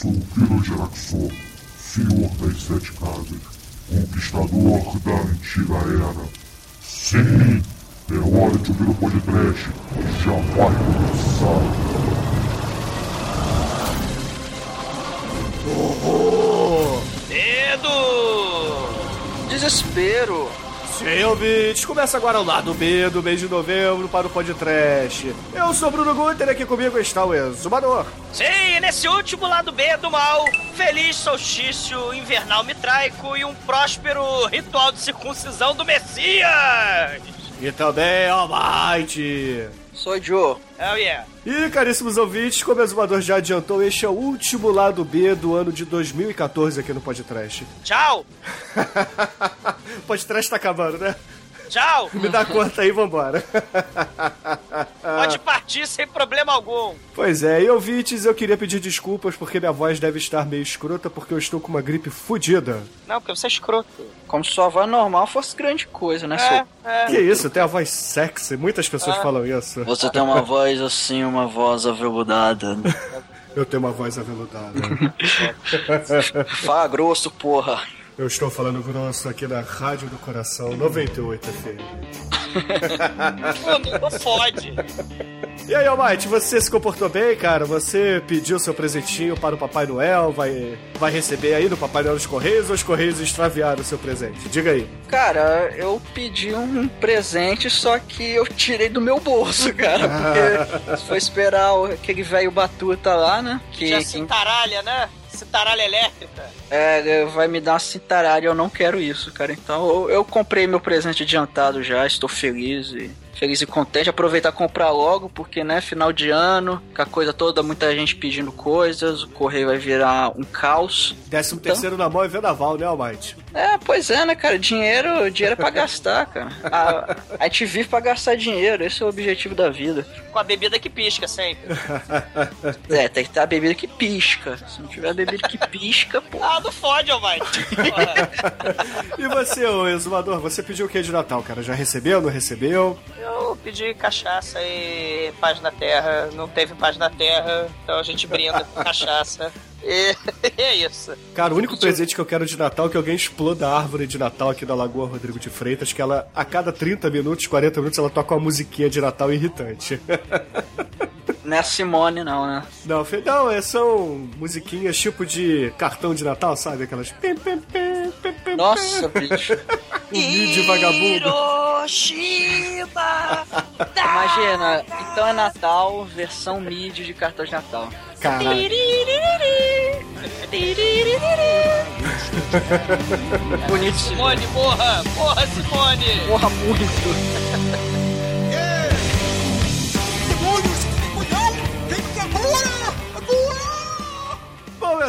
sou o Pirogeraxor, senhor das sete casas, conquistador da antiga era. Sim, é hora de ouvir o podcast, já vai começar. Medo! Desespero. Sim, ouvintes, começa agora o lado B do mês de novembro para o podcast. Eu sou Bruno Guter e aqui comigo está o Exumador. Sim, nesse último lado B do mal, feliz solstício invernal mitraico e um próspero ritual de circuncisão do Messias! E também Almighty. Sou Joe. Oh yeah. E caríssimos ouvintes, como o Exumador já adiantou, este é o último lado B do ano de 2014 aqui no podcast. Tchau! o podcast tá acabando, né? Tchau! Me dá conta aí, vambora. Pode partir sem problema algum. Pois é, e ouvintes, eu queria pedir desculpas porque minha voz deve estar meio escrota porque eu estou com uma gripe fodida. Não, porque você é escroto. Como se sua voz normal fosse grande coisa, né, É, seu? é. Que isso, tem a voz sexy, muitas pessoas falam isso. Você tem uma voz assim, uma voz aveludada. Eu tenho uma voz aveludada. Fala grosso, porra. Eu estou falando grosso aqui na Rádio do Coração 98 FM. Não, não fode. E aí, Almighty, você se comportou bem, cara? Você pediu seu presentinho para o Papai Noel? Vai, vai receber aí no Papai Noel dos Correios ou os Correios extraviaram o seu presente? Diga aí. Cara, eu pedi um presente, só que eu tirei do meu bolso, cara. Porque se for esperar aquele velho batuta lá, né? Que, Já cintaralha, né? Cintaralha elétrica. é, vai me dar uma cintaralha, eu não quero isso, cara. Então eu comprei meu presente adiantado já, estou feliz e. Feliz e contente, aproveitar e comprar logo, porque, né, final de ano, com a coisa toda, muita gente pedindo coisas, o correio vai virar um caos. Décimo terceiro na mão é vendaval, né, Almighty? É, pois é, né, cara? Dinheiro, dinheiro é pra gastar, cara. A, a gente vive pra gastar dinheiro, esse é o objetivo da vida. Com a bebida que pisca sempre. É, tem que ter a bebida que pisca. Se não tiver a bebida que pisca, pô. Ah, não fode, Almighty. E você, ô exumador, você pediu o que de Natal, cara? Já recebeu, não recebeu? Eu pedi cachaça e paz na terra. Não teve paz na terra, então a gente brinda com cachaça. E é isso. Cara, o único presente que eu quero de Natal é que alguém exploda a árvore de Natal aqui da Lagoa Rodrigo de Freitas, que ela, a cada 30 minutos, 40 minutos, ela toca uma musiquinha de Natal irritante. Não é a Simone, não, né? Não, não, é, são musiquinhas tipo de cartão de Natal, sabe? Aquelas. Nossa, bicho. Um mid vagabundo. Imagina, então é Natal, versão mid de cartão de Natal. Caralho. Bonito. Simone, morra! Morra, Simone! Porra, muito.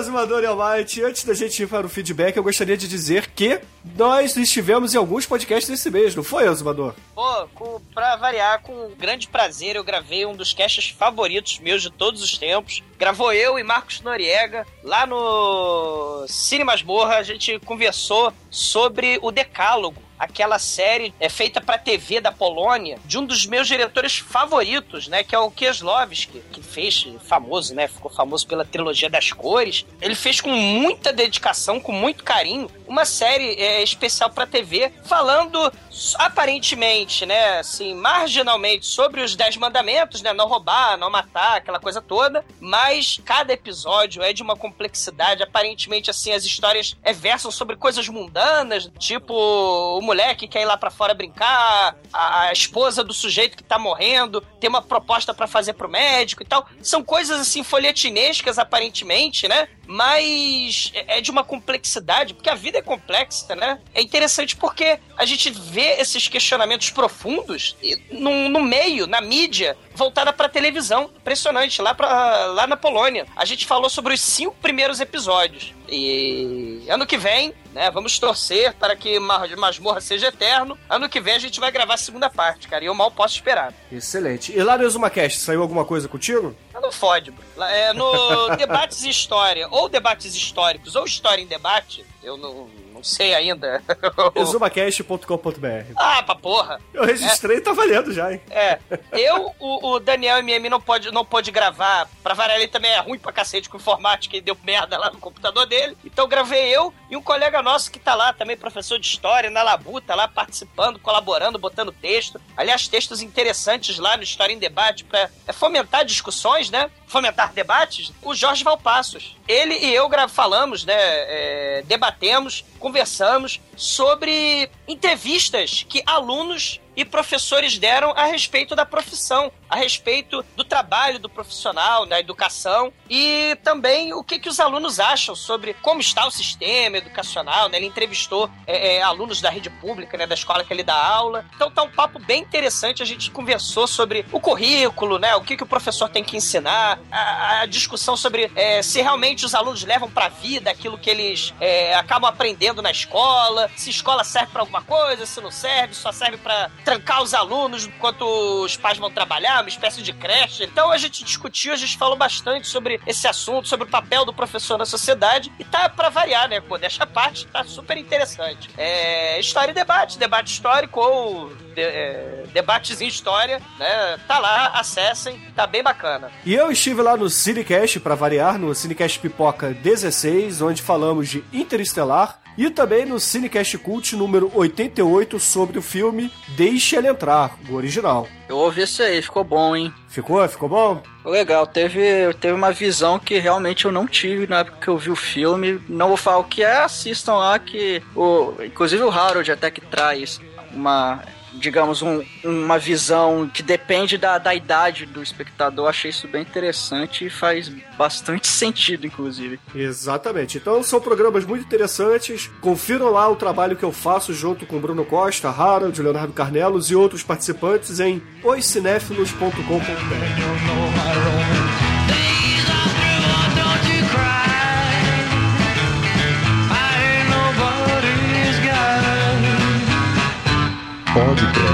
Exumador e Almighty, antes da gente ir para o feedback, eu gostaria de dizer que nós estivemos em alguns podcasts esse mês, não foi, Exumador? Pô, com, pra variar, com grande prazer, eu gravei um dos casts favoritos meus de todos os tempos. Gravou eu e Marcos Noriega lá no Cine Masmorra. A gente conversou sobre o Decálogo. Aquela série é feita pra TV da Polônia, de um dos meus diretores favoritos, né? Que é o Kieslowski, que fez famoso, né? Ficou famoso pela trilogia das cores. Ele fez com muita dedicação, com muito carinho, uma série é, especial pra TV, falando aparentemente, né, assim, marginalmente sobre os Dez Mandamentos, né, não roubar, não matar, aquela coisa toda, mas cada episódio é de uma complexidade, aparentemente, assim, as histórias é, versam sobre coisas mundanas, tipo o moleque que quer ir lá pra fora brincar, a, a esposa do sujeito que tá morrendo, tem uma proposta pra fazer pro médico e tal, são coisas, assim, folhetinescas, aparentemente, né, mas é é de uma complexidade, porque a vida é complexa, né? É interessante porque a gente vê esses questionamentos profundos no, no meio, na mídia, voltada pra televisão. Impressionante, lá, pra, lá na Polônia. A gente falou sobre os cinco primeiros episódios. E ano que vem, né, vamos torcer para que Ma- Masmorra seja eterno. Ano que vem a gente vai gravar a segunda parte, cara, e eu mal posso esperar. Excelente. E lá no ExumaCast, saiu alguma coisa contigo? Não fode, bro. É, no Debates História, ou Debates Históricos, ou História em Debate, eu não, não sei ainda. Exumacast.com.br. ah, pra porra. Eu registrei e tá valendo já, hein? É. Eu, o, o Daniel MM não pode, não pode gravar. Pra variar, ele também é ruim pra cacete com informática e deu merda lá no computador dele. Então gravei eu e um colega nosso que tá lá, também professor de história, na Labuta, lá participando, colaborando, botando texto. Aliás, textos interessantes lá no História em Debate pra é, fomentar discussões, né? Fomentar debates. O Jorge Valpassos. Ele e eu falamos, né? É, debatemos, conversamos sobre entrevistas que alunos e professores deram a respeito da profissão, a respeito do trabalho do profissional, da educação e também o que, que os alunos acham sobre como está o sistema educacional. Né? Ele entrevistou é, é, alunos da rede pública, né, da escola que ele dá aula. Então tá um papo bem interessante. A gente conversou sobre o currículo, né, o que, que o professor tem que ensinar, a, a discussão sobre é, se realmente os alunos levam para a vida aquilo que eles é, acabam aprendendo na escola, se escola serve para alguma coisa, se não serve, só serve para trancar os alunos enquanto os pais vão trabalhar, uma espécie de creche. Então a gente discutiu, a gente falou bastante sobre esse assunto, sobre o papel do professor na sociedade e tá para variar, né? Pô, dessa parte tá super interessante. É, história e debate, debate histórico ou de, é, debates em história, né? Tá lá, acessem, tá bem bacana. E eu estive lá no Cinecast, para variar, no Cinecast Pipoca 16, onde falamos de Interestelar, e também no Cinecast Cult número 88 sobre o filme Deixe Ele Entrar, o original. Eu ouvi isso aí, ficou bom, hein? Ficou? Ficou bom? Legal, teve, teve uma visão que realmente eu não tive na época que eu vi o filme. Não vou falar o que é, assistam lá que. O, inclusive o Harold até que traz uma digamos, um, uma visão que depende da, da idade do espectador. Achei isso bem interessante e faz bastante sentido, inclusive. Exatamente. Então são programas muito interessantes. Confiram lá o trabalho que eu faço junto com Bruno Costa, Harold, Leonardo Carnelos e outros participantes em oscinéfilos.com.br.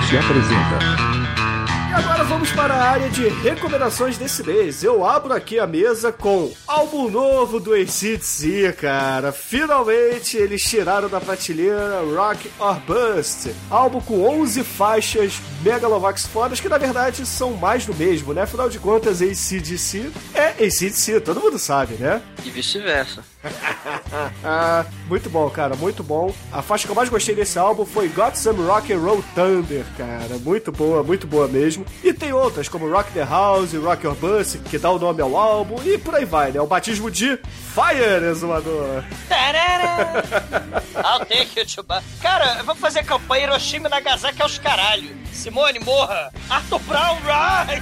Podcast apresenta. E agora vamos para a área de recomendações desse mês. Eu abro aqui a mesa com álbum novo do ACDC, cara. Finalmente eles tiraram da prateleira Rock or Bust. Álbum com 11 faixas Megalovax fodas, que na verdade são mais do mesmo, né? Afinal de contas, ACDC é ACDC, todo mundo sabe, né? E vice-versa. muito bom, cara, muito bom. A faixa que eu mais gostei desse álbum foi Got Some Rock and Roll Thunder, cara. Muito boa, muito boa mesmo. E tem outras, como Rock the House, Rock Your Bus, que dá o nome ao álbum, e por aí vai, né? O batismo de Fire, exumador. I'll take you to Cara, vamos fazer campanha Hiroshima e Nagasaki aos caralho. Simone, morra. Arthur Brown, rise!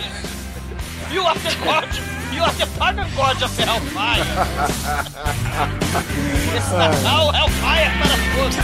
You are the God! You are the pagan god of Hellfire. Esse Natal, Hellfire para todos.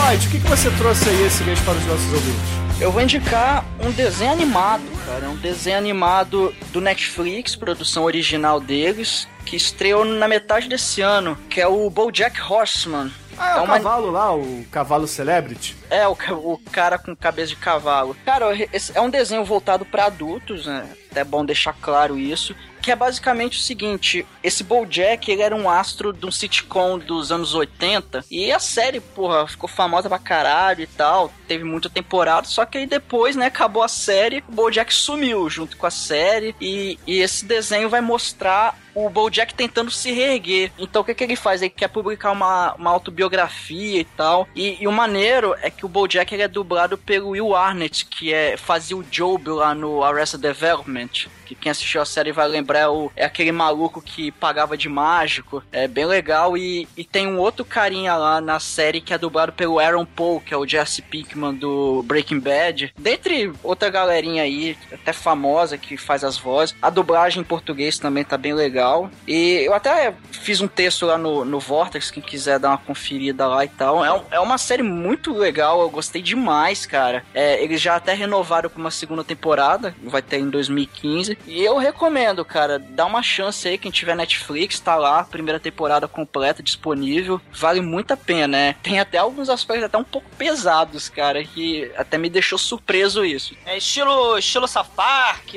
Almighty, o que, que você trouxe aí esse mês para os nossos ouvintes? Eu vou indicar um desenho animado, cara. Um desenho animado do Netflix, produção original deles, que estreou na metade desse ano, que é o BoJack Horseman. Ah, é, é o uma... cavalo lá, o cavalo celebrity. É, o, o cara com cabeça de cavalo. Cara, é um desenho voltado para adultos, né? É bom deixar claro isso que é basicamente o seguinte: esse BoJack ele era um astro de um sitcom dos anos 80 e a série, porra, ficou famosa pra caralho e tal, teve muita temporada, só que aí depois, né, acabou a série, o BoJack sumiu junto com a série e, e esse desenho vai mostrar o BoJack tentando se reerguer. Então o que, que ele faz? Ele quer publicar uma, uma autobiografia e tal. E, e o maneiro é que o BoJack ele é dublado pelo Will Arnett, que é, fazia o Job lá no Arrested Development que quem assistiu a série vai lembrar é, o, é aquele maluco que pagava de mágico. É bem legal. E, e tem um outro carinha lá na série que é dublado pelo Aaron Paul, que é o Jesse Pinkman do Breaking Bad. Dentre outra galerinha aí, até famosa, que faz as vozes. A dublagem em português também tá bem legal. E eu até fiz um texto lá no, no Vortex, quem quiser dar uma conferida lá e tal. É, é uma série muito legal, eu gostei demais, cara. É, eles já até renovaram pra uma segunda temporada, vai ter em 2015. E eu recomendo, cara, dá uma chance aí, quem tiver Netflix, tá lá, primeira temporada completa, disponível. Vale muito a pena, né? Tem até alguns aspectos até um pouco pesados, cara, que até me deixou surpreso isso. É estilo, estilo South Park,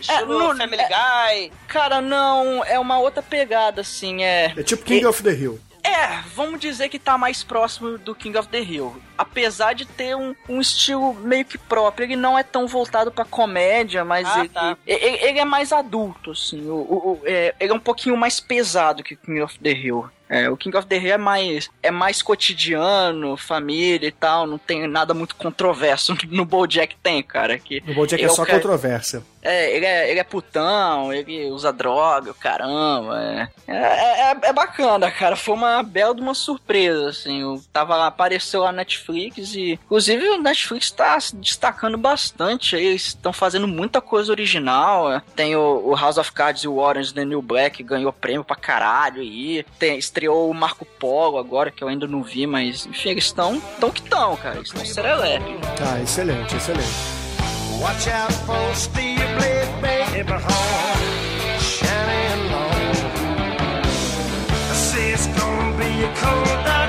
estilo no- Family é- Guy. Cara, não, é uma outra pegada, assim, é... É tipo King of the Hill. É, vamos dizer que tá mais próximo do King of the Hill. Apesar de ter um, um estilo meio que próprio, ele não é tão voltado pra comédia, mas Ah, ele, tá. ele, ele é mais adulto, assim. O, o- o- é, ele é um pouquinho mais pesado que o King of the Hill. É, o King of the Hill é mais, é mais cotidiano, família e tal, não tem nada muito controverso. No BoJack tem, cara. Que No Bojack é só cara- controvérsia. É, ele é, ele é putão, ele usa droga, caramba. É, é, é, é bacana, cara. Foi uma bela de uma surpresa, assim. Eu tava lá, apareceu lá na Netflix e. Inclusive, o Netflix tá se destacando bastante. Eles estão fazendo muita coisa original. é. Tem o, o House of Cards e o Orange The New Black, ganhou prêmio pra caralho aí. Tem, estreou o Marco Polo agora, que eu ainda não vi, mas enfim, eles estão tão que estão, cara. Eles estão serelepe. Ah, excelente, excelente. Watch out for steel blade baby horn shining long. I say it's gonna be a cold night.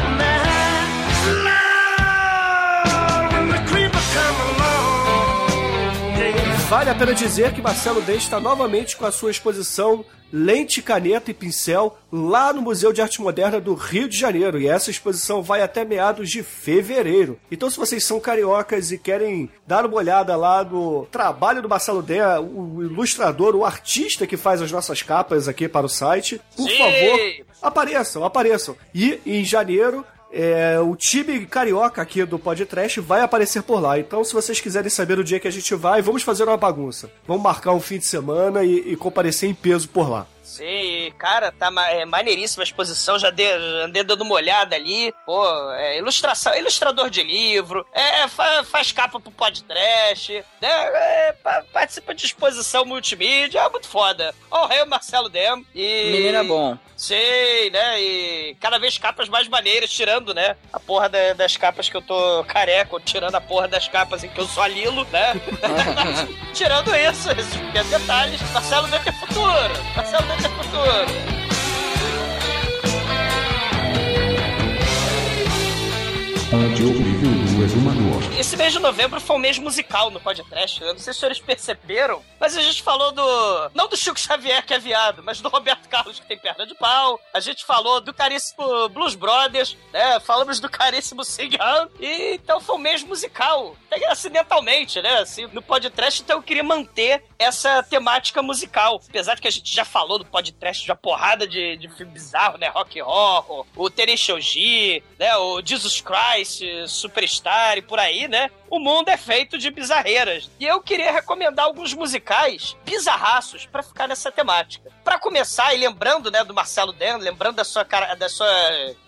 Vale a pena dizer que Marcelo Dente está novamente com a sua exposição Lente, Caneta e Pincel lá no Museu de Arte Moderna do Rio de Janeiro. E essa exposição vai até meados de fevereiro. Então, se vocês são cariocas e querem dar uma olhada lá no trabalho do Marcelo Dé, o ilustrador, o artista que faz as nossas capas aqui para o site, por Sim! favor, apareçam, apareçam. E em janeiro é, o time carioca aqui do Podcast vai aparecer por lá. Então, se vocês quiserem saber o dia que a gente vai, vamos fazer uma bagunça. Vamos marcar um fim de semana e, e comparecer em peso por lá. Sim, cara, tá ma é maneiríssima a exposição, já dei, já andei dando uma olhada ali. Pô, é ilustração, ilustrador de livro, é, fa- faz capa pro podcast, né? É, pa- participa de exposição multimídia, é muito foda. Ó, o rei Marcelo Dem e. Menino é bom. Sei, né? E cada vez capas mais maneiras, tirando, né? A porra da- das capas que eu tô careca, tirando a porra das capas em que eu sou a Lilo, né? tirando isso, esses pequenos detalhes. Marcelo Dem tem futuro! Marcelo Dem futuro! Do Exumador. Esse mês de novembro foi um mês musical no podcast. Eu não sei se os senhores perceberam, mas a gente falou do. Não do Chico Xavier, que é viado, mas do Roberto Carlos, que tem perna de pau. A gente falou do caríssimo Blues Brothers, né? Falamos do caríssimo Sing Han. E então foi um mês musical. Até acidentalmente, né? Assim, no podcast, então eu queria manter essa temática musical. Apesar de que a gente já falou do podcast uma porrada de, de filme bizarro, né? Rock Horror, o G, né? O Jesus Christ, Superstar e por aí, né? ね。O mundo é feito de bizarreiras. E eu queria recomendar alguns musicais bizarraços pra ficar nessa temática. Pra começar, e lembrando, né, do Marcelo Den, lembrando da sua, cara, da sua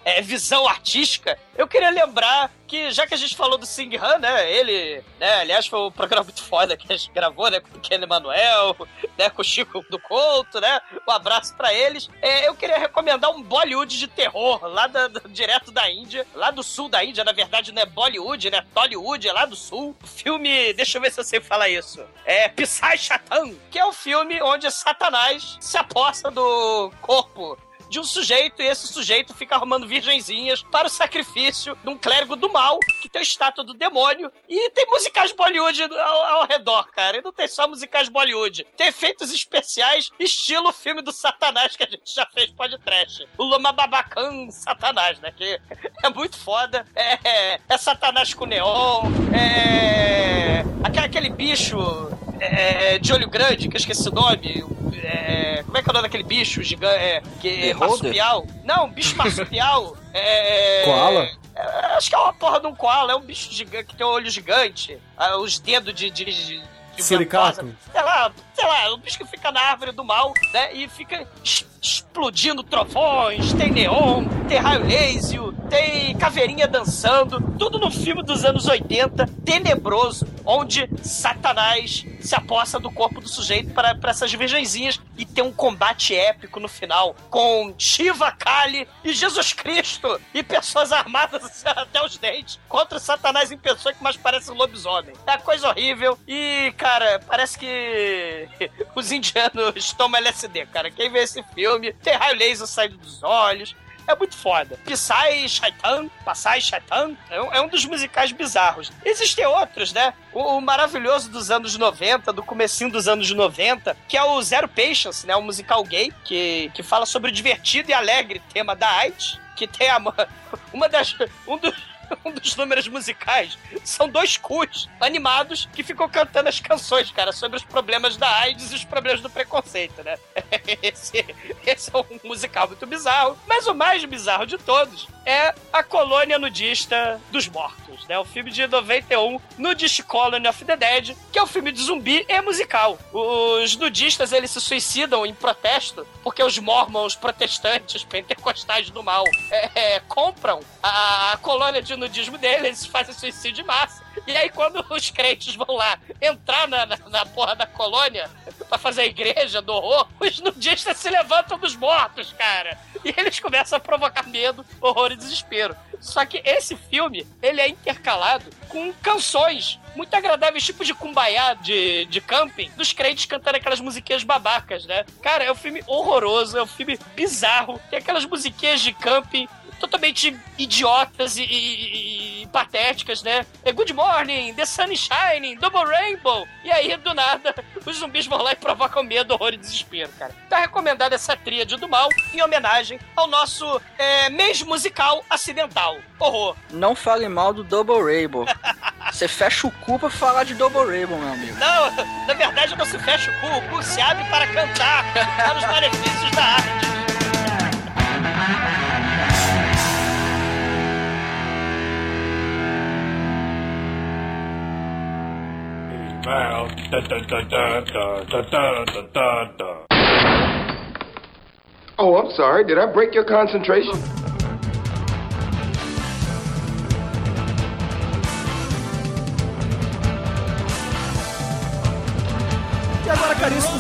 é, visão artística, eu queria lembrar que, já que a gente falou do Sing Han, né, ele, né, aliás, foi um programa muito foda que a gente gravou, né, com o Ken Emanuel, né, com o Chico do Couto, né, um abraço pra eles. É, eu queria recomendar um Bollywood de terror, lá da- da- direto da Índia, lá do sul da Índia, na verdade não é Bollywood, né, Tollywood, é lá do sul. Filme, deixa eu ver se eu sei falar isso, é Psy Shatan, que é o filme onde Satanás se aposta do corpo de um sujeito e esse sujeito fica arrumando virgenzinhas para o sacrifício de um clérigo do mal que tem a estátua do demônio e tem musicais Bollywood ao, ao redor, cara. E não tem só musicais Bollywood. Tem efeitos especiais estilo filme do Satanás que a gente já fez podcast. O Loma Babacan Satanás, né? Que é muito foda. É, é Satanás com neon. É... Aquele, aquele bicho é, de olho grande, que eu esqueci o nome. É, como é que é o nome daquele bicho gigante? É, que, marsupial? Não, bicho marsupial. é, Koala? é, acho que é uma porra de um koala. É um bicho gigante que tem um olho gigante. ah, os dedos de. de, de de Suricato? ventosa. Sei lá, sei lá, é um bicho que fica na árvore do mal, né? E fica explodindo trovões, tem neon, tem raio laser, tem caveirinha dançando, tudo no filme dos anos 80, tenebroso, onde Satanás se aposta do corpo do sujeito para essas virgenzinhas e tem um combate épico no final com Shiva, Kali e Jesus Cristo e pessoas armadas até os dentes contra Satanás em pessoa que mais parece um lobisomem. É coisa horrível e, cara, parece que os indianos tomam LSD, cara. Quem vê esse filme tem raio laser saindo dos olhos. É muito foda. Psy Shaitan, Passai Shaitan, é um, é um dos musicais bizarros. Existem outros, né? O, o maravilhoso dos anos 90, do comecinho dos anos 90, que é o Zero Patience, né? Um musical gay, que, que fala sobre o divertido e alegre tema da AIDS, que tem a, uma das... Um dos, um dos números musicais são dois cus animados que ficam cantando as canções, cara, sobre os problemas da AIDS e os problemas do preconceito, né? Esse, esse é um musical muito bizarro. Mas o mais bizarro de todos é a colônia nudista dos mortos, né? O filme de 91, Nudist Colony of the Dead, que é um filme de zumbi e musical. Os nudistas, eles se suicidam em protesto porque os mormons protestantes pentecostais do mal é, é, compram a, a colônia de nudismo dele, eles fazem suicídio de massa. E aí, quando os crentes vão lá entrar na, na, na porra da colônia pra fazer a igreja do horror, os nudistas se levantam dos mortos, cara. E eles começam a provocar medo, horror e desespero. Só que esse filme, ele é intercalado com canções muito agradáveis, tipo de kumbaya de, de camping, dos crentes cantando aquelas musiquinhas babacas, né? Cara, é um filme horroroso, é um filme bizarro. Tem aquelas musiquinhas de camping totalmente idiotas e, e- e patéticas, né? É Good Morning, The Sun is Shining, Double Rainbow. E aí, do nada, os zumbis vão lá e provocam medo, horror e desespero, cara. Tá recomendada essa tríade do mal em homenagem ao nosso é, mês musical acidental. Horror. Não fale mal do Double Rainbow. Você fecha o cu pra falar de Double Rainbow, meu amigo. Não, na verdade não se fecha o cu, o cu se abre para cantar para os benefícios da arte. Da da da da da da da da da da. Oh, I'm sorry. Did I break your concentration?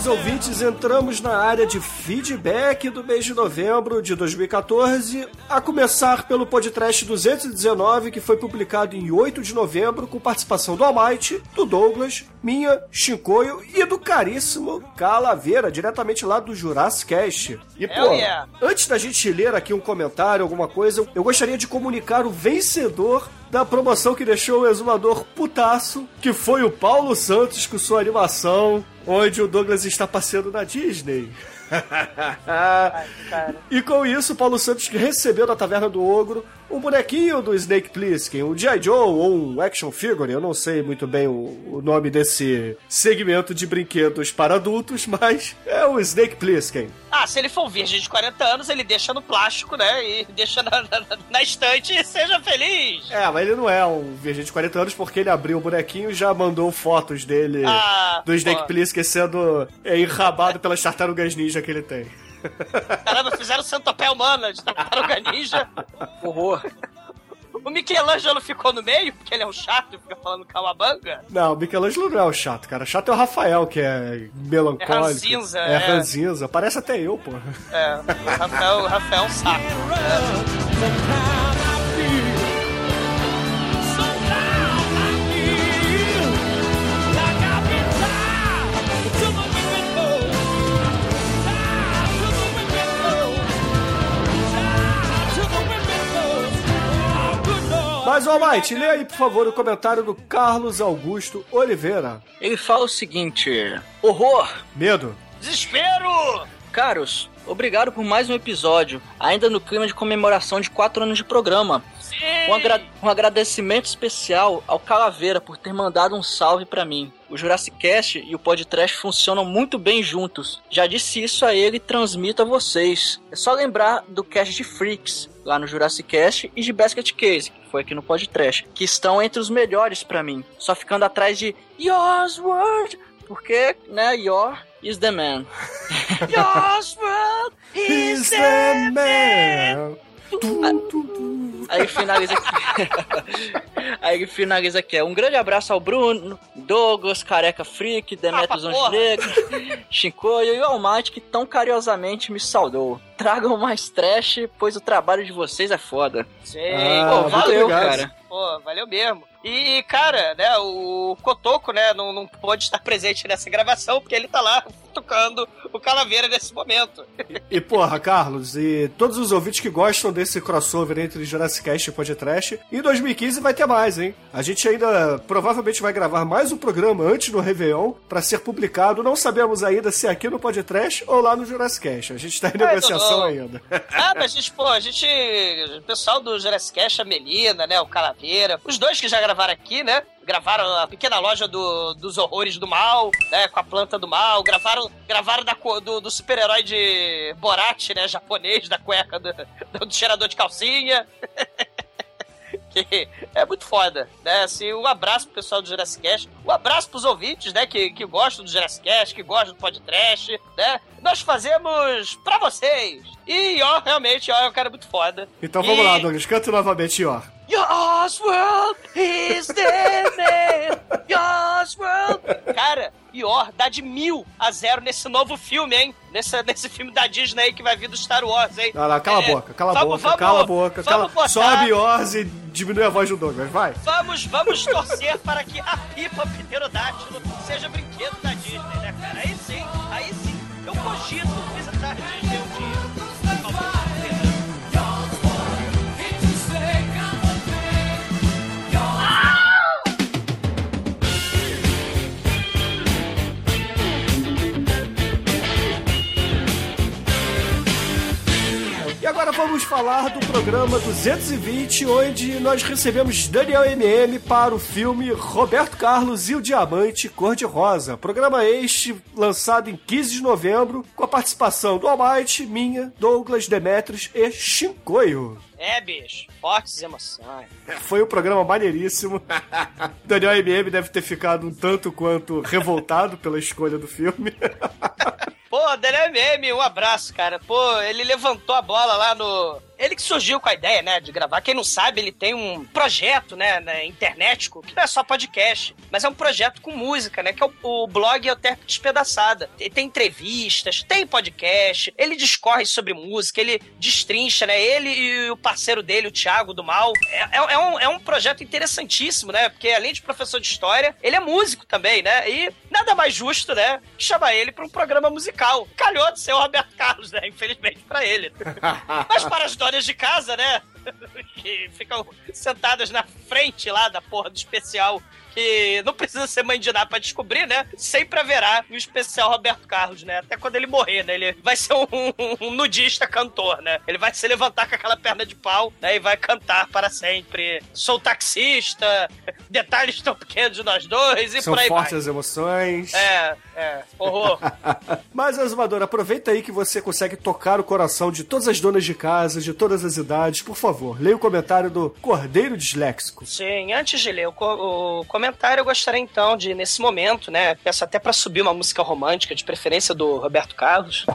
Ouvintes, entramos na área de feedback do mês de novembro de 2014, a começar pelo podcast 219, que foi publicado em 8 de novembro, com participação do Almighty, do Douglas, minha, Chincoio e do caríssimo Calaveira, diretamente lá do Jurassic Cast. E, pô, yeah. antes da gente ler aqui um comentário, alguma coisa, eu gostaria de comunicar o vencedor da promoção que deixou o exumador putaço, que foi o Paulo Santos com sua animação, onde o Douglas está passeando na Disney. e com isso, Paulo Santos recebeu da Taverna do Ogro um bonequinho do Snake Plissken, um G.I. Joe ou um action figure, eu não sei muito bem o, o nome desse segmento de brinquedos para adultos, mas é o Snake Plissken. Ah, se ele for um virgem de 40 anos, ele deixa no plástico, né? E deixa na, na, na estante e seja feliz. É, mas ele não é um virgem de 40 anos porque ele abriu o bonequinho e já mandou fotos dele, Ah, do Snake pô. Plissken sendo é, enrabado pelas tartarugas ninja que ele tem. Caramba, fizeram centopé humana de tartaruga ninja. Horror. O Michelangelo ficou no meio, porque ele é um chato e fica falando calabanga. Não, o Michelangelo não é o chato, cara. O chato é o Rafael, que é melancólico. É ranzinza, É, é. ranzinza. Parece até eu, pô. É, o Rafael, o Rafael é um saco. Mas, Almighty, lê aí, por favor, o comentário do Carlos Augusto Oliveira. Ele fala o seguinte: Horror! Medo. Desespero! Caros, obrigado por mais um episódio, ainda no clima de comemoração de 4 anos de programa. Sim! Um, agra- um agradecimento especial ao Calaveira por ter mandado um salve pra mim. O Jurassic Cast e o Podcast funcionam muito bem juntos. Já disse isso a ele e transmito a vocês. É só lembrar do cast de Freaks, lá no Jurassic Cast, e de Basket Case, que foi aqui no Podcast, que estão entre os melhores pra mim. Só ficando atrás de Yours World, porque, né, Your is the man. Yours World is the man. Aí finaliza aqui. Aí finaliza aqui. Um grande abraço ao Bruno, Douglas, Careca Freak, Demetrius Ah. Negros, Shinkoio e o Almighty que tão carinhosamente me saudou. Tragam mais trash, pois o trabalho de vocês é foda. Sim, Ah, pô, valeu, cara. Pô, valeu mesmo. E, cara, né, o Cotoco, né, não, não pôde estar presente nessa gravação, porque ele tá lá tocando o Calaveira nesse momento. E porra, Carlos, e todos os ouvintes que gostam desse crossover entre Jurassic Cast e Podcast, em 2015 vai ter mais, hein? A gente ainda provavelmente vai gravar mais um programa antes do Réveillon pra ser publicado. Não sabemos ainda se é aqui no Podcast ou lá no Jurassic Cast. A gente tá em É, negociação Ainda. Ah, mas a gente, pô, a gente. O pessoal do Jurassic Cast, a Melina, né? O Calaveira. Os dois que já gravaram aqui, né? Gravaram a pequena loja do- dos horrores do mal, né? Com a planta do mal. Gravaram, gravaram da, do, do super-herói de Borat, né? Japonês, da cueca do, do cheirador de calcinha. que é muito foda, né? Assim, um abraço pro pessoal do Jurassic Cast, um abraço pros ouvintes, né, que, que gostam do Jurassic Cast, que gostam do podcast, né? Nós fazemos pra vocês. E, ó, realmente, ó, é um cara muito foda. Então vamos E- lá, Douglas, canta novamente, ó. Your Oswald is the man. Your Oswald. Cara, Yor dá de mil a zero nesse novo filme, hein? Nesse, nesse filme da Disney aí que vai vir do Star Wars, hein? Ah, lá, cala É, a boca, cala a boca, vamos- cala a boca. Cala... botar- Sobe Oz e diminui a voz do Douglas, vai. Vamos, vamos torcer para que a pipa pterodátilo seja brinquedo da Disney, né, cara? Aí sim, aí sim. Eu cogito visitar a Disney vamos falar do programa 220, onde nós recebemos Daniel MM para o filme Roberto Carlos e o Diamante Cor-de-Rosa. Programa este lançado em 15 de novembro, com a participação do Almighty, minha, Douglas, Demetrius e Shinkoio. É, bicho, fortes emoções. Foi um programa maneiríssimo. Daniel MM deve ter ficado um tanto quanto revoltado pela escolha do filme. Pô, Daniel MM, um abraço, cara. Pô, ele levantou a bola lá no. Ele que surgiu com a ideia, né, de gravar. Quem não sabe, ele tem um projeto, né, na internet, que não é só podcast, mas é um projeto com música, né, que é o, o blog Alterna Despedaçada. Ele tem entrevistas, tem podcast, ele discorre sobre música, ele destrincha, né, ele e o parceiro dele, o Thiago do Mal. É, é- é um, é um projeto interessantíssimo, né, porque além de professor de história, ele é músico também, né, e nada mais justo, né, chamar ele para um programa musical. Calhou de ser o Roberto Carlos, né, infelizmente para ele. Mas para as donas de casa, né? Que ficam sentadas na frente lá da porra do especial. Que não precisa ser mãe de nada pra descobrir, né? Sempre haverá um especial Roberto Carlos, né? Até quando ele morrer, né? Ele vai ser um, um nudista cantor, né? Ele vai se levantar com aquela perna de pau, né? E vai cantar para sempre. Sou taxista, detalhes tão pequenos de nós dois e São por aí fortes vai. as emoções. É, é, horror. Mas, Azumador, aproveita aí que você consegue tocar o coração de todas as donas de casa, de todas as idades. Por favor, leia o comentário do Cordeiro Disléxico. Sim, antes de ler o, co- o comentário, eu gostaria então de, nesse momento, né, peço até pra subir uma música romântica, de preferência do Roberto Carlos.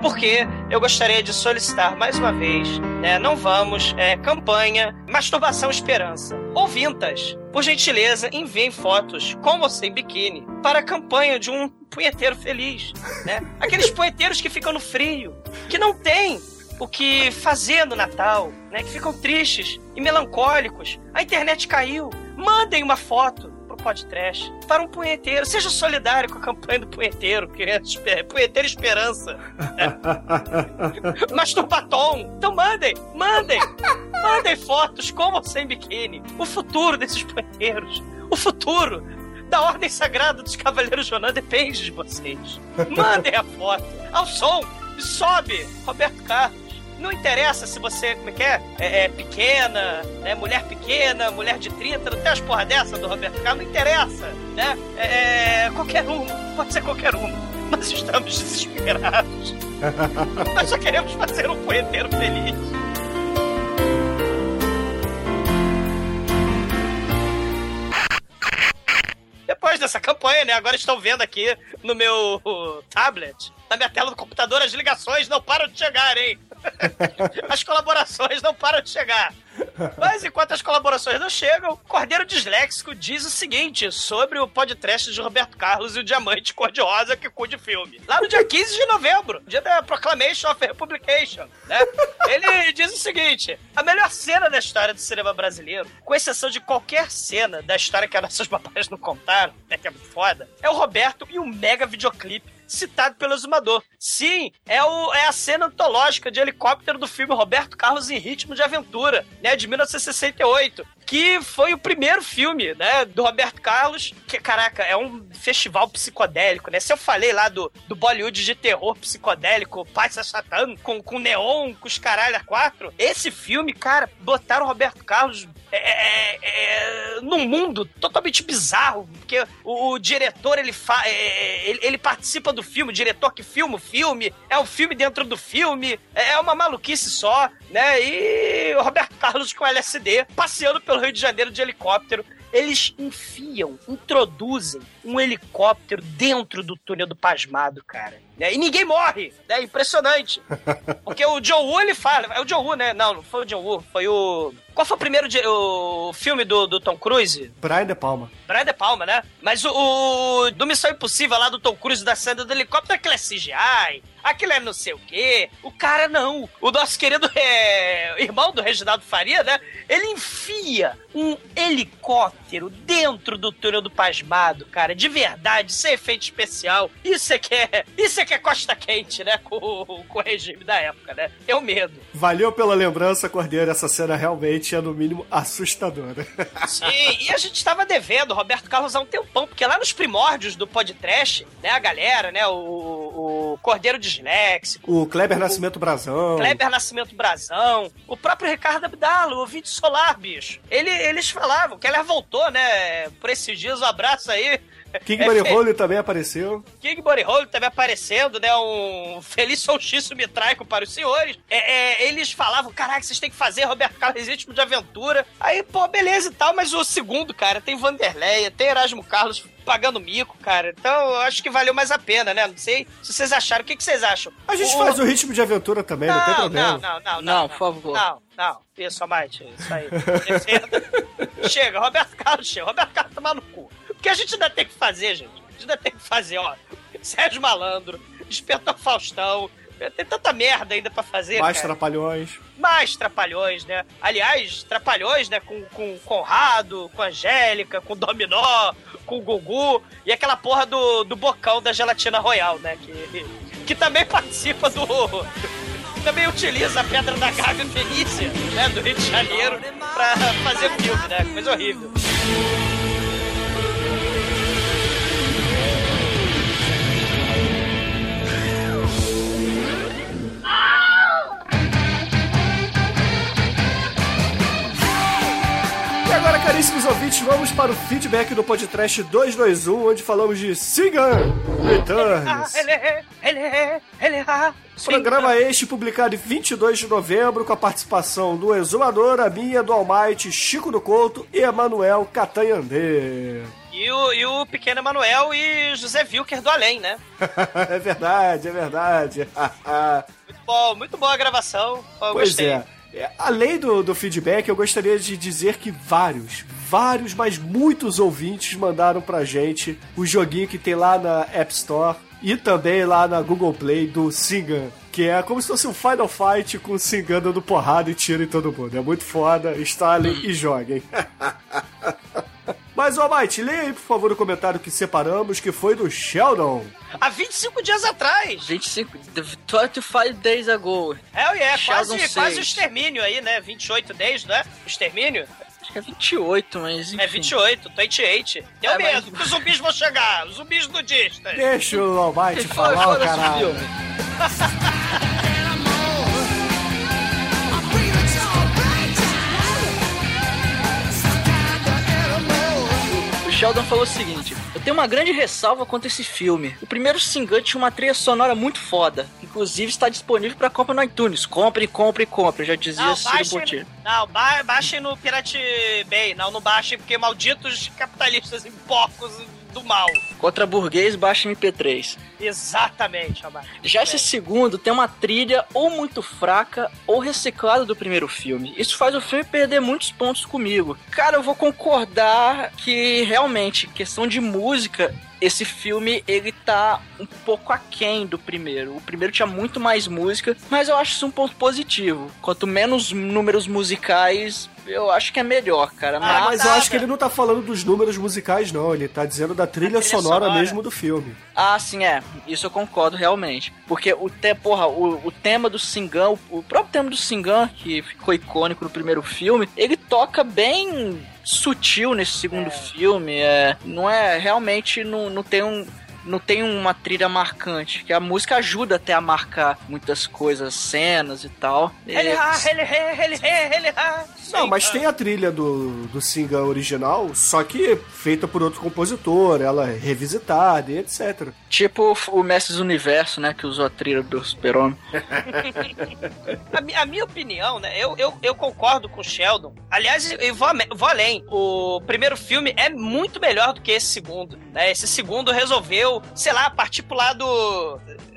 Porque eu gostaria de solicitar mais uma vez, né, não vamos, é, campanha Masturbação Esperança. Ouvintas, por gentileza, enviem fotos com ou sem biquíni para a campanha de um punheteiro feliz, né? Aqueles punheteiros que ficam no frio, que não tem o que fazer no Natal, né? Que ficam tristes e melancólicos. A internet caiu. Mandem uma foto pro podcast para um punheteiro. Seja solidário com a campanha do punheteiro, que é punheteiro esperança. Masturbatom. Então mandem, mandem, mandem fotos com ou sem biquíni. O futuro desses punheteiros. O futuro da ordem sagrada dos Cavaleiros Jonan depende de vocês. Mandem a foto. Ao som. Sobe. Roberto Carlos. Não interessa se você, como é que é? É, é pequena, né? mulher pequena, mulher de 30, não tem as porra dessa do Roberto Carlos, não interessa, né? É, é, qualquer um, pode ser qualquer um. Nós estamos desesperados. Nós só queremos fazer um poeteiro feliz. Depois dessa campanha, né? Agora estão vendo aqui no meu tablet, na minha tela do computador, as ligações não param de chegar, hein? As colaborações não param de chegar. Mas enquanto as colaborações não chegam, Cordeiro Disléxico diz o seguinte sobre o podcast de Roberto Carlos e o Diamante Cor-de-Rosa que cuide filme. Lá no dia 15 de novembro, dia da Proclamation of Republication, né? Ele diz o seguinte: a melhor cena da história do cinema brasileiro, com exceção de qualquer cena da história que as nossas papais não contaram, né, que é muito foda, é o Roberto e um mega videoclipe citado pelo exumador. Sim, é, o, é a cena antológica de helicóptero do filme Roberto Carlos em Ritmo de Aventura, né, de 1968 que foi o primeiro filme, né, do Roberto Carlos, que, caraca, é um festival psicodélico, né? Se eu falei lá do, do Bollywood de terror psicodélico, Pai Satan, com, com neon, com os caralho a quatro, esse filme, cara, botaram o Roberto Carlos é, é, é, num mundo totalmente bizarro, porque o, o diretor, ele, fa, é, ele, ele, participa do filme, o diretor que filma o filme, é um filme dentro do filme, é, é uma maluquice só, né? E o Roberto Carlos com LSD, passeando pelo Rio de Janeiro de helicóptero. Eles enfiam, introduzem um helicóptero dentro do túnel do pasmado, cara. Né? E ninguém morre, né? Impressionante. Porque o John Woo, ele fala... É o John Woo, né? Não, não foi o John Woo, foi o... Qual foi o primeiro o filme do, do Tom Cruise? Brian De Palma. Brian De Palma, né? Mas o, o do Missão Impossível lá do Tom Cruise da cena do helicóptero, aquilo é CGI, aquilo é não sei o quê. O cara não. O nosso querido é, irmão do Reginaldo Faria, né? Ele enfia um helicóptero dentro do túnel do pasmado, cara. De verdade, sem efeito especial. Isso é que é, isso é que é costa quente, né? Com, com o regime da época, né? Tenho medo. Valeu pela lembrança, Cordeiro. Essa cena realmente é, no mínimo, assustadora. Sim, e a gente tava devendo o Roberto Carlos há um tempão, porque lá nos primórdios do podcast, né, a galera, né, o, o Cordeiro Disléxico, O Kleber Nascimento Brazão. Kleber Nascimento Brazão, o próprio Ricardo Abdalo, o Vídeo Solar, bicho. Ele, eles falavam, o Keller voltou, né, por esses dias, um abraço aí. King fe- Holly também apareceu. King Body Hole também aparecendo, né? Um feliz solstício mitraico para os senhores. É, é, eles falavam, caraca, vocês têm que fazer Roberto Carlos Ritmo de Aventura. Aí, pô, beleza e tal, mas o segundo, cara, tem Vanderleia, tem Erasmo Carlos pagando mico, cara. Então, eu acho que valeu mais a pena, né? Não sei se vocês acharam. O que, que vocês acham? A gente O- faz o ritmo de aventura também, não, tem problema. Não, não, não, Não, por favor. Não, não. Isso, Amate, isso aí. Defenda. chega, Roberto Carlos chega. Roberto Carlos tomar no cu. O que a gente ainda tem que fazer, gente? A gente ainda tem que fazer, ó. Sérgio Malandro, Despertou Faustão. Tem tanta merda ainda pra fazer, Mais cara. trapalhões. Mais Trapalhões, né? Aliás, Trapalhões, né? Com, com Conrado, com Angélica, com Dominó, com Gugu. E aquela porra do, do bocão da Gelatina Royal, né? Que, que também participa do... Também utiliza a Pedra da Gávea Felícia, né? Do Rio de Janeiro, pra fazer filme, né? Coisa horrível. Agora, caríssimos ouvintes, vamos para o feedback do podcast 221, onde falamos de Sigan Ah, Returns. ele é, é, é. Sim. Programa este publicado em 22 de novembro com a participação do Exumador, a minha, do Almighty, Chico do Couto e Emanuel Catanhandê. E o, e o pequeno Emanuel e José Wilker do Além, né? é verdade, é verdade. Muito bom, muito boa a gravação. Eu pois gostei. é. É, Além do, do feedback, eu gostaria de dizer que vários, vários, mas muitos ouvintes mandaram pra gente o joguinho que tem lá na App Store e também lá na Google Play do Singan. Que é como se fosse um Final Fight com o Singan dando porrada e tiro em todo mundo. É muito foda. Instalem e joguem. Mas, Almighty, leia aí, por favor, o comentário que separamos, que foi do Sheldon. Há 25 dias atrás. 25, 25 days ago. É, é, Sheldon quase, quase o extermínio aí, né? 28 days, né? O extermínio? Acho que é 28, mas enfim. É 28, 28. Tenho É, mas- medo que os zumbis vão chegar, os zumbis nudistas. Deixa o Almighty Fala- falar, fala desse caralho. Sheldon falou o seguinte: Eu tenho uma grande ressalva quanto a esse filme. O primeiro Singan tinha uma trilha sonora muito foda. Inclusive está disponível para compra no iTunes. Compre, compre, compre. Já dizia Não, Ciro Botelho. não ba baixem no Pirate Bay. Não, não baixem, porque malditos capitalistas e porcos do mal. Contra burguês, baixa MP3. Exatamente, Amar. Já esse segundo tem uma trilha ou muito fraca ou reciclada do primeiro filme. Isso faz o filme perder muitos pontos comigo. Cara, eu vou concordar que realmente, questão de música, esse filme ele tá um pouco aquém do primeiro. O primeiro tinha muito mais música, mas eu acho isso um ponto positivo. Quanto menos números musicais, eu acho que é melhor, cara. Ah, mas eu acho que ele não tá falando dos números musicais, não. Ele tá dizendo da trilha, trilha sonora, sonora. mesmo do filme. Ah, sim, é. Isso eu concordo realmente. Porque o, te, porra, o, o tema do Singan, o, o próprio tema do Singan, que ficou icônico no primeiro filme, ele toca bem sutil nesse segundo filme. É, não é realmente não, não tem um. Não tem uma trilha marcante, que a música ajuda até a marcar muitas coisas, cenas e tal. Ele É, ha, ele ele ele ha. Não, mas tem a trilha do, do Singa original, só que feita por outro compositor, ela é revisitada e etc. Tipo o Mestres do Universo, né? Que usou a trilha do Super-Homem. A, a minha opinião, né? Eu, eu, eu concordo com o Sheldon. Aliás, eu vou, vou além. O primeiro filme é muito melhor do que esse segundo. Né? Esse segundo resolveu, sei lá, partir pro lado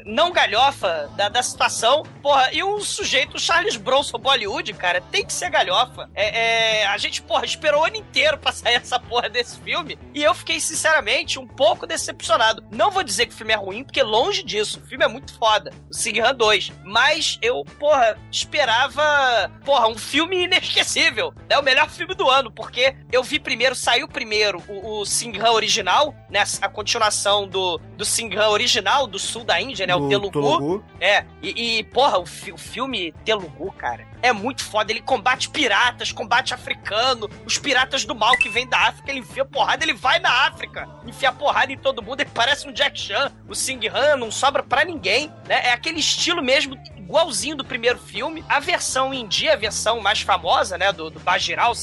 não galhofa da, da situação. Porra, e um sujeito, Charles Bronson Bollywood, cara, tem que ser galhofa. É, é, a gente, porra, esperou o ano inteiro pra sair essa porra desse filme. E eu fiquei, sinceramente, um pouco decepcionado. Não vou dizer que o filme é ruim, porque longe disso. O filme é muito foda. O Singhan 2. Mas eu, porra, esperava, porra, um filme inesquecível. É o melhor filme do ano, porque eu vi primeiro, saiu primeiro o, o Singhan original, né? A continuação do, do Singhan original, do sul da Índia, né? O Do Telugu. Telugu. É, e, e, porra, o, fi- o filme Telugu, cara, é muito foda. Ele combate piratas, combate africano, os piratas do mal que vem da África, ele enfia porrada, ele vai na África, enfia porrada em todo mundo, ele parece um Jack Chan, o Sing Han, não sobra pra ninguém, né? É aquele estilo mesmo, igualzinho do primeiro filme. A versão hindi, a versão mais famosa, né, do, do Bajirao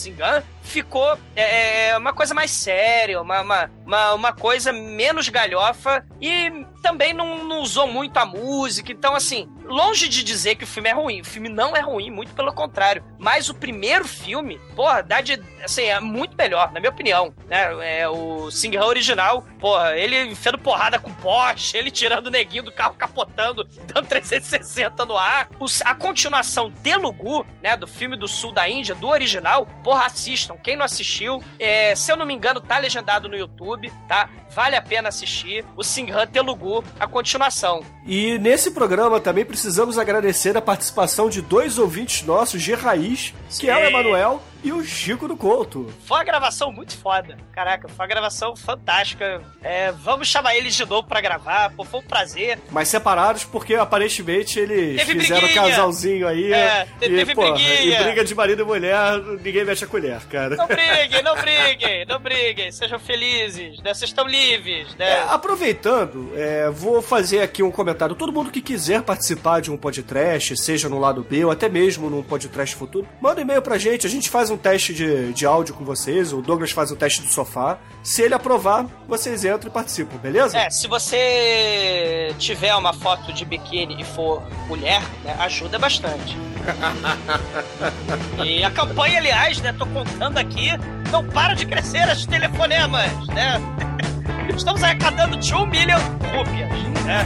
ficou é, uma coisa mais séria, uma, uma, uma, uma coisa menos galhofa e também não, não usou muito a música. Então, assim, longe de dizer que o filme é ruim, o filme não é ruim, muito pelo contrário. Mas o primeiro filme, porra, dá de. Assim, é muito melhor, na minha opinião. Né? É, o Singhan original, porra, ele enfiando porrada com poste, ele tirando o neguinho do carro capotando, dando 360 no ar. A continuação Telugu, né, do filme do sul da Índia, do original, porra, assistam. Quem não assistiu, é, se eu não me engano, tá legendado no YouTube, tá? Vale a pena assistir. O Singhan Telugu, a continuação. E nesse programa também precisamos agradecer a participação de dois ouvintes nossos de raiz, que é o Sim. Emanuel e o Chico do Couto. Foi uma gravação muito foda. Caraca, foi uma gravação fantástica. É, vamos chamar eles de novo pra gravar. Pô, foi um prazer. Mas separados porque aparentemente eles Teve fizeram briguinha. casalzinho aí. É, te- e, teve porra, briguinha. E briga de marido e mulher, ninguém mexe a colher, cara. Não briguem, não briguem, não briguem. Sejam felizes, né? Vocês estão livres, né? É, aproveitando, é, vou fazer aqui um comentário. Todo mundo que quiser participar de um podcast, seja no lado B ou até mesmo num podcast futuro, manda um e-mail pra gente. A gente faz um teste de, de áudio com vocês. O Douglas faz o teste do sofá. Se ele aprovar, vocês entram e participam, beleza? É, se você tiver uma foto de biquíni e for mulher, né, ajuda bastante. e a campanha, aliás, né, tô contando aqui, não para de crescer as telefonemas, né? Estamos arrecadando de um milhão de rúpias, né?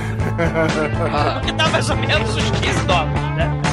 O que dá mais ou menos uns 15 dólares, né?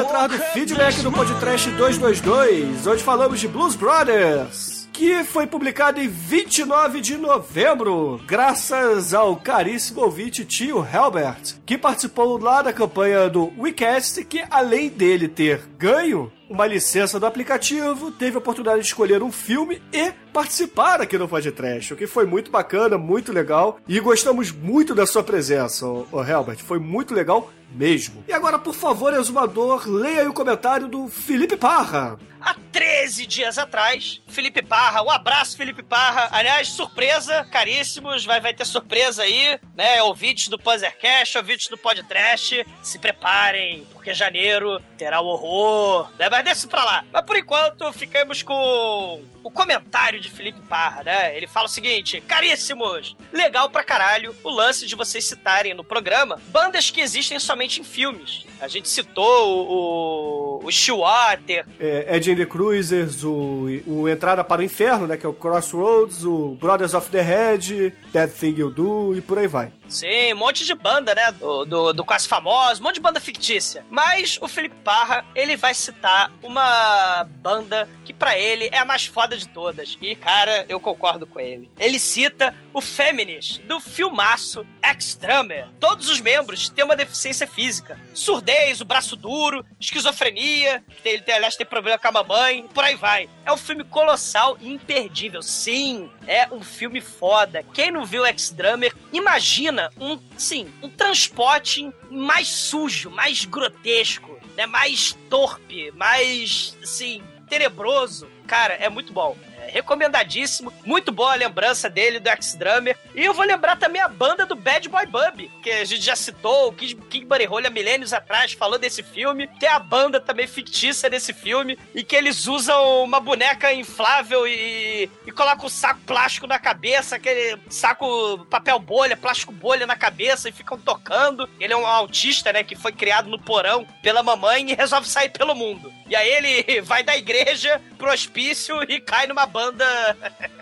Entrar no feedback do podcast 222, onde falamos de Blues Brothers, que foi publicado em 29 de novembro, graças ao caríssimo ouvinte tio Helbert, que participou lá da campanha do WeCast, que além dele ter ganho, uma licença do aplicativo, teve a oportunidade de escolher um filme e participar aqui no podcast, o que foi muito bacana, muito legal e gostamos muito da sua presença, ô Helbert. Foi muito legal mesmo. E agora, por favor, exumador, leia aí o comentário do Felipe Parra. Há 13 dias atrás, Felipe Parra, um abraço, Felipe Parra. Aliás, surpresa, caríssimos, vai, vai ter surpresa aí, né? Ouvintes do Puzzercast, ouvintes do Podcast, se preparem, porque janeiro terá o horror, né? Mas desce pra lá. Mas por enquanto, ficamos com o comentário de Felipe Parra, né? Ele fala o seguinte: caríssimos, legal pra caralho o lance de vocês citarem no programa bandas que existem somente em filmes. A gente citou o, o, o Stillwater, É, Ed and the Cruisers, o, o Entrada para o Inferno, né? Que é o Crossroads, o Brothers of the Head, That Thing You Do e por aí vai. Sim, um monte de banda, né? Do, do, do quase famoso, um monte de banda fictícia. Mas o Felipe Parra, ele vai citar uma banda que pra ele é a mais foda de todas. E, cara, eu concordo com ele. Ele cita o Feminist, do filmaço Extremer. Todos os membros têm uma deficiência física. Surdez, o braço duro, esquizofrenia, ele tem, aliás, tem problema com a mamãe, por aí vai. É um filme colossal e imperdível. Sim, é um filme foda. Quem não viu X-Drummer, imagina um, sim, um transporte mais sujo, mais grotesco, né? Mais torpe, mais, assim, tenebroso. Cara, é muito bom. É recomendadíssimo. Muito boa a lembrança dele do X-Drummer. E eu vou lembrar também a banda do Bad Boy Bub, que a gente já citou, o King, King Buddy há milênios atrás, falou desse filme. Tem a banda também fictícia desse filme, e que eles usam uma boneca inflável e, e colocam um saco plástico na cabeça, aquele saco papel bolha, plástico bolha na cabeça, e ficam tocando. Ele é um autista, né, que foi criado no porão pela mamãe e resolve sair pelo mundo. E aí ele vai da igreja pro hospício e cai numa banda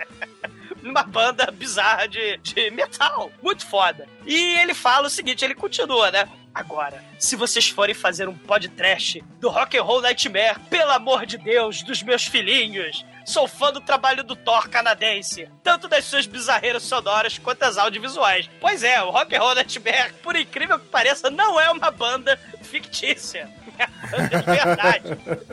numa banda bizarra de, de metal. Muito foda. E ele fala o seguinte, ele continua, né? Agora, se vocês forem fazer um podcast do Rock and Roll Nightmare, pelo amor de Deus, dos meus filhinhos, sou fã do trabalho do Thor canadense, tanto das suas bizarreiras sonoras quanto as audiovisuais. Pois é, o Rock and Roll Nightmare, por incrível que pareça, não é uma banda fictícia. É uma banda de verdade.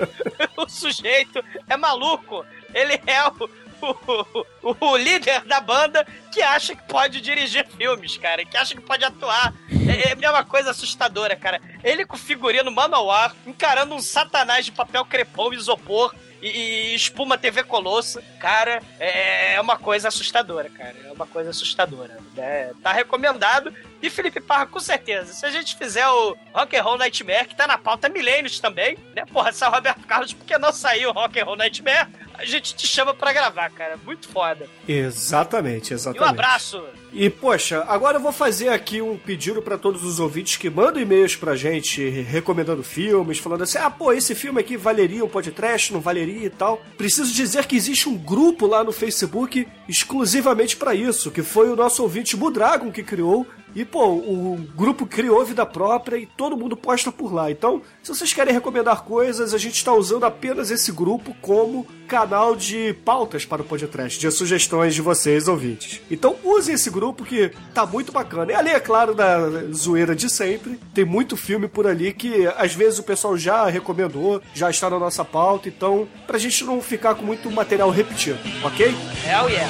o sujeito é maluco. Ele é o, o, o líder da banda que acha que pode dirigir filmes, cara, que acha que pode atuar. É, é uma coisa assustadora, cara. Ele com figurino manowar, encarando um satanás de papel crepom isopor e, e espuma TV Colosso. Cara, é, é uma coisa assustadora, cara. É uma coisa assustadora. É, tá recomendado. E Felipe Parra, com certeza. Se a gente fizer o Rock and Roll Nightmare, que tá na pauta milênios também, né? Porra, saiu Roberto Carlos, por que não saiu o Rock and Roll Nightmare? A gente te chama pra gravar, cara. Muito foda. Exatamente, E um exatamente. abraço. E, poxa, agora eu vou fazer aqui um pedido pra todos os ouvintes que mandam e-mails pra gente recomendando filmes, falando assim: ah, pô, esse filme aqui valeria um podcast, não valeria e tal. Preciso dizer que existe um grupo lá no Facebook exclusivamente pra isso, que foi o nosso ouvinte Budragon que criou. E, pô, o grupo criou vida própria e todo mundo posta por lá. Então, se vocês querem recomendar coisas, a gente está usando apenas esse grupo como canal de pautas para o podcast, de sugestões de vocês, ouvintes. Então, usem esse grupo que tá muito bacana. E ali, é claro, da zoeira de sempre, tem muito filme por ali que às vezes o pessoal já recomendou, já está na nossa pauta. Então, pra gente não ficar com muito material repetido, ok? Hell yeah.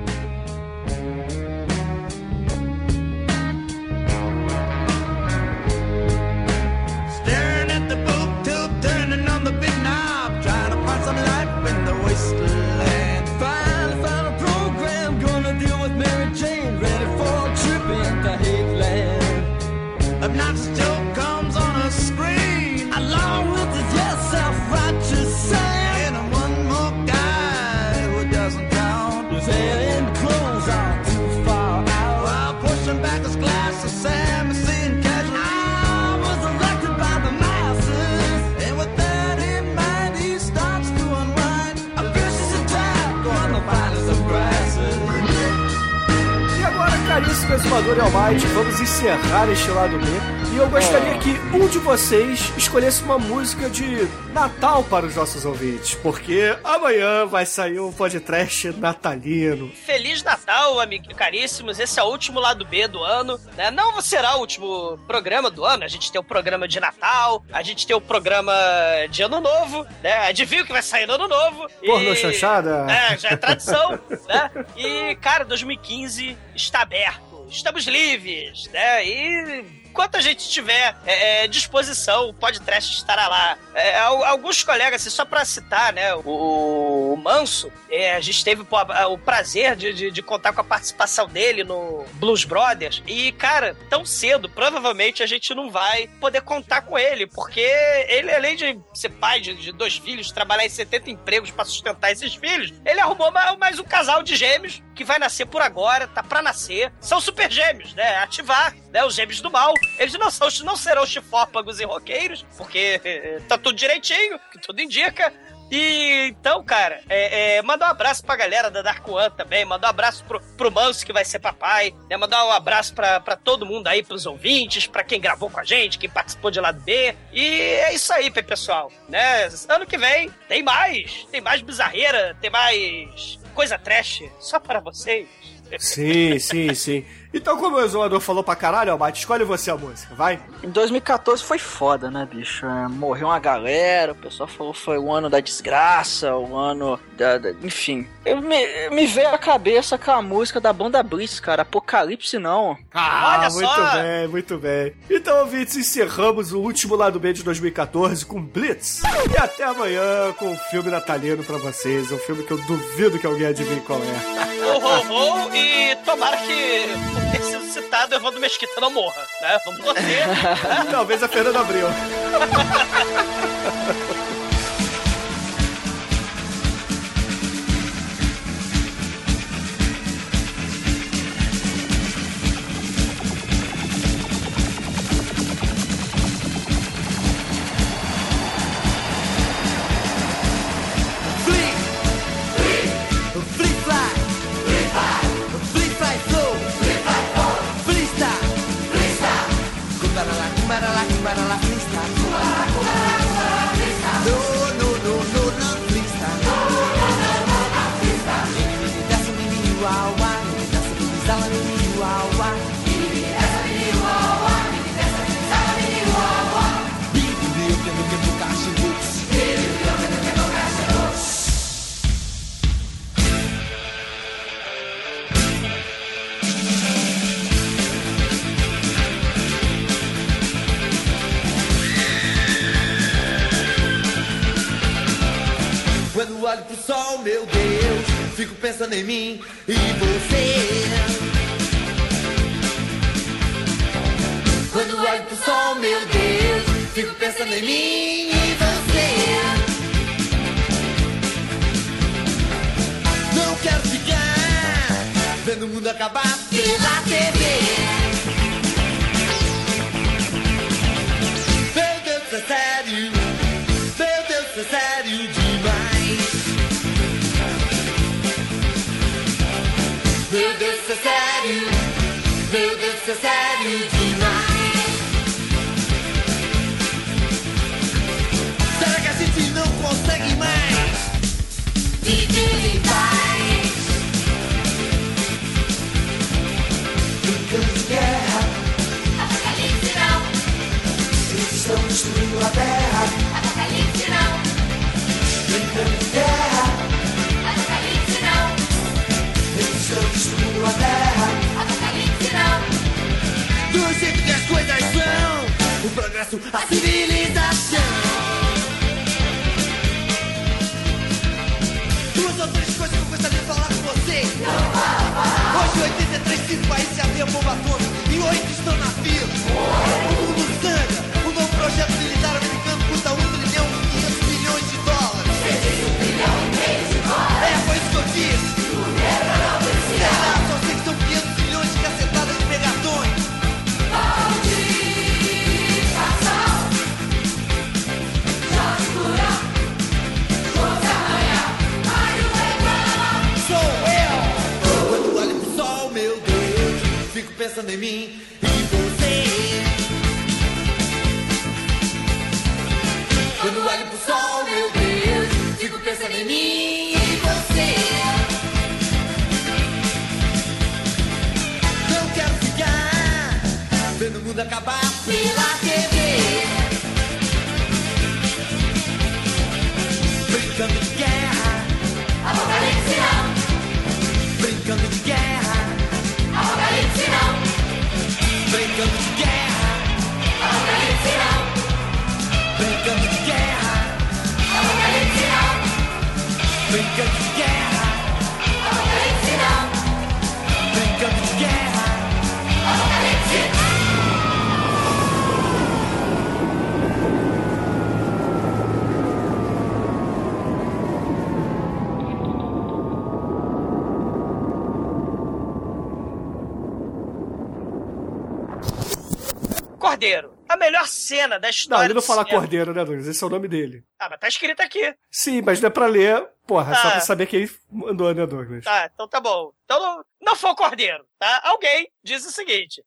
grasses. E e Almighty, vamos encerrar este lado B. E eu gostaria que um de vocês escolhesse uma música de Natal para os nossos ouvintes, porque amanhã vai sair um podcast natalino. Feliz Natal, amigos caríssimos. Esse é o último lado B do ano. Né? Não será o último programa do ano. A gente tem o programa de Natal, a gente tem o programa de Ano Novo, né? Adivinha o que vai sair no Ano Novo? Porno chanchada? É, já é tradição, né? E, cara, 2015 está aberto. Estamos livres, né? E enquanto a gente tiver é, é, disposição, o podcast estará lá. É, al- alguns colegas, assim, só pra citar, né, o, o Manso, é, a gente teve pô, o prazer de, de, de contar com a participação dele no Blues Brothers. E, cara, tão cedo, provavelmente a gente não vai poder contar com ele, porque ele, além de ser pai de, de dois filhos, trabalhar em 70 empregos pra sustentar esses filhos, ele arrumou ma- mais um casal de gêmeos que vai nascer por agora, tá pra nascer. São super gêmeos, né? Ativar, né? Os gêmeos do mal. Eles não, são, não serão chifópagos e roqueiros, porque eh, tá tudo direitinho, que tudo indica. E então, cara, é, é, mandar um abraço pra galera da Dark One também, mandar um abraço pro, pro Manso que vai ser papai, né? Mandar um abraço pra, pra todo mundo aí, pros ouvintes, pra quem gravou com a gente, quem participou de lado B. E é isso aí, pe- pessoal, né? Ano que vem tem mais, tem mais bizarreira, tem mais coisa trash só para vocês. Sim, sim, sim. Então, como o Exumador falou pra caralho, Almighty, escolhe você a música, vai. Em 2014 foi foda, né, bicho? É, morreu uma galera, o pessoal falou que foi o ano da desgraça, o ano da. da- enfim. Eu me, me veio à cabeça com a música da banda Blitz, cara. Apocalipse não. Ah, Olha muito só! bem, muito bem. Então, ouvintes, encerramos o último lado B de 2014 com Blitz. E até amanhã com um filme natalino pra vocês. Um filme que eu duvido que alguém adivinhe qual é. Ho, ho, ho, e tomara que, por ter sido citado, Evandro Mesquita não morra, né? Vamos torcer. Talvez a Fernanda abriu. ficar vendo o mundo acabar pela TV. Meu Deus, é sério. Meu Deus, é sério demais. Meu Deus, é sério. Meu Deus, é sério demais. Será que a gente não consegue mais? Viver em paz. Destruindo a terra. Apocalipse não. Brincando de guerra. Apocalipse não. Eles estão destruindo a terra. Apocalipse não. Do jeito que as coisas são. O progresso, a civilização. Duas ou três coisas que eu gostaria de falar com vocês. Hoje 83 cinco países já têm a bomba atômica e oito estão na fila. O mundo. O da Não, história. ele não fala cinema. Cordeiro, né, Douglas? Esse é o nome dele. Ah, mas tá escrito aqui. Sim, mas não é pra ler, porra, só Ah. pra saber quem mandou, né, Douglas? Tá, então tá bom. Então não, não foi o Cordeiro, tá? Alguém diz o seguinte: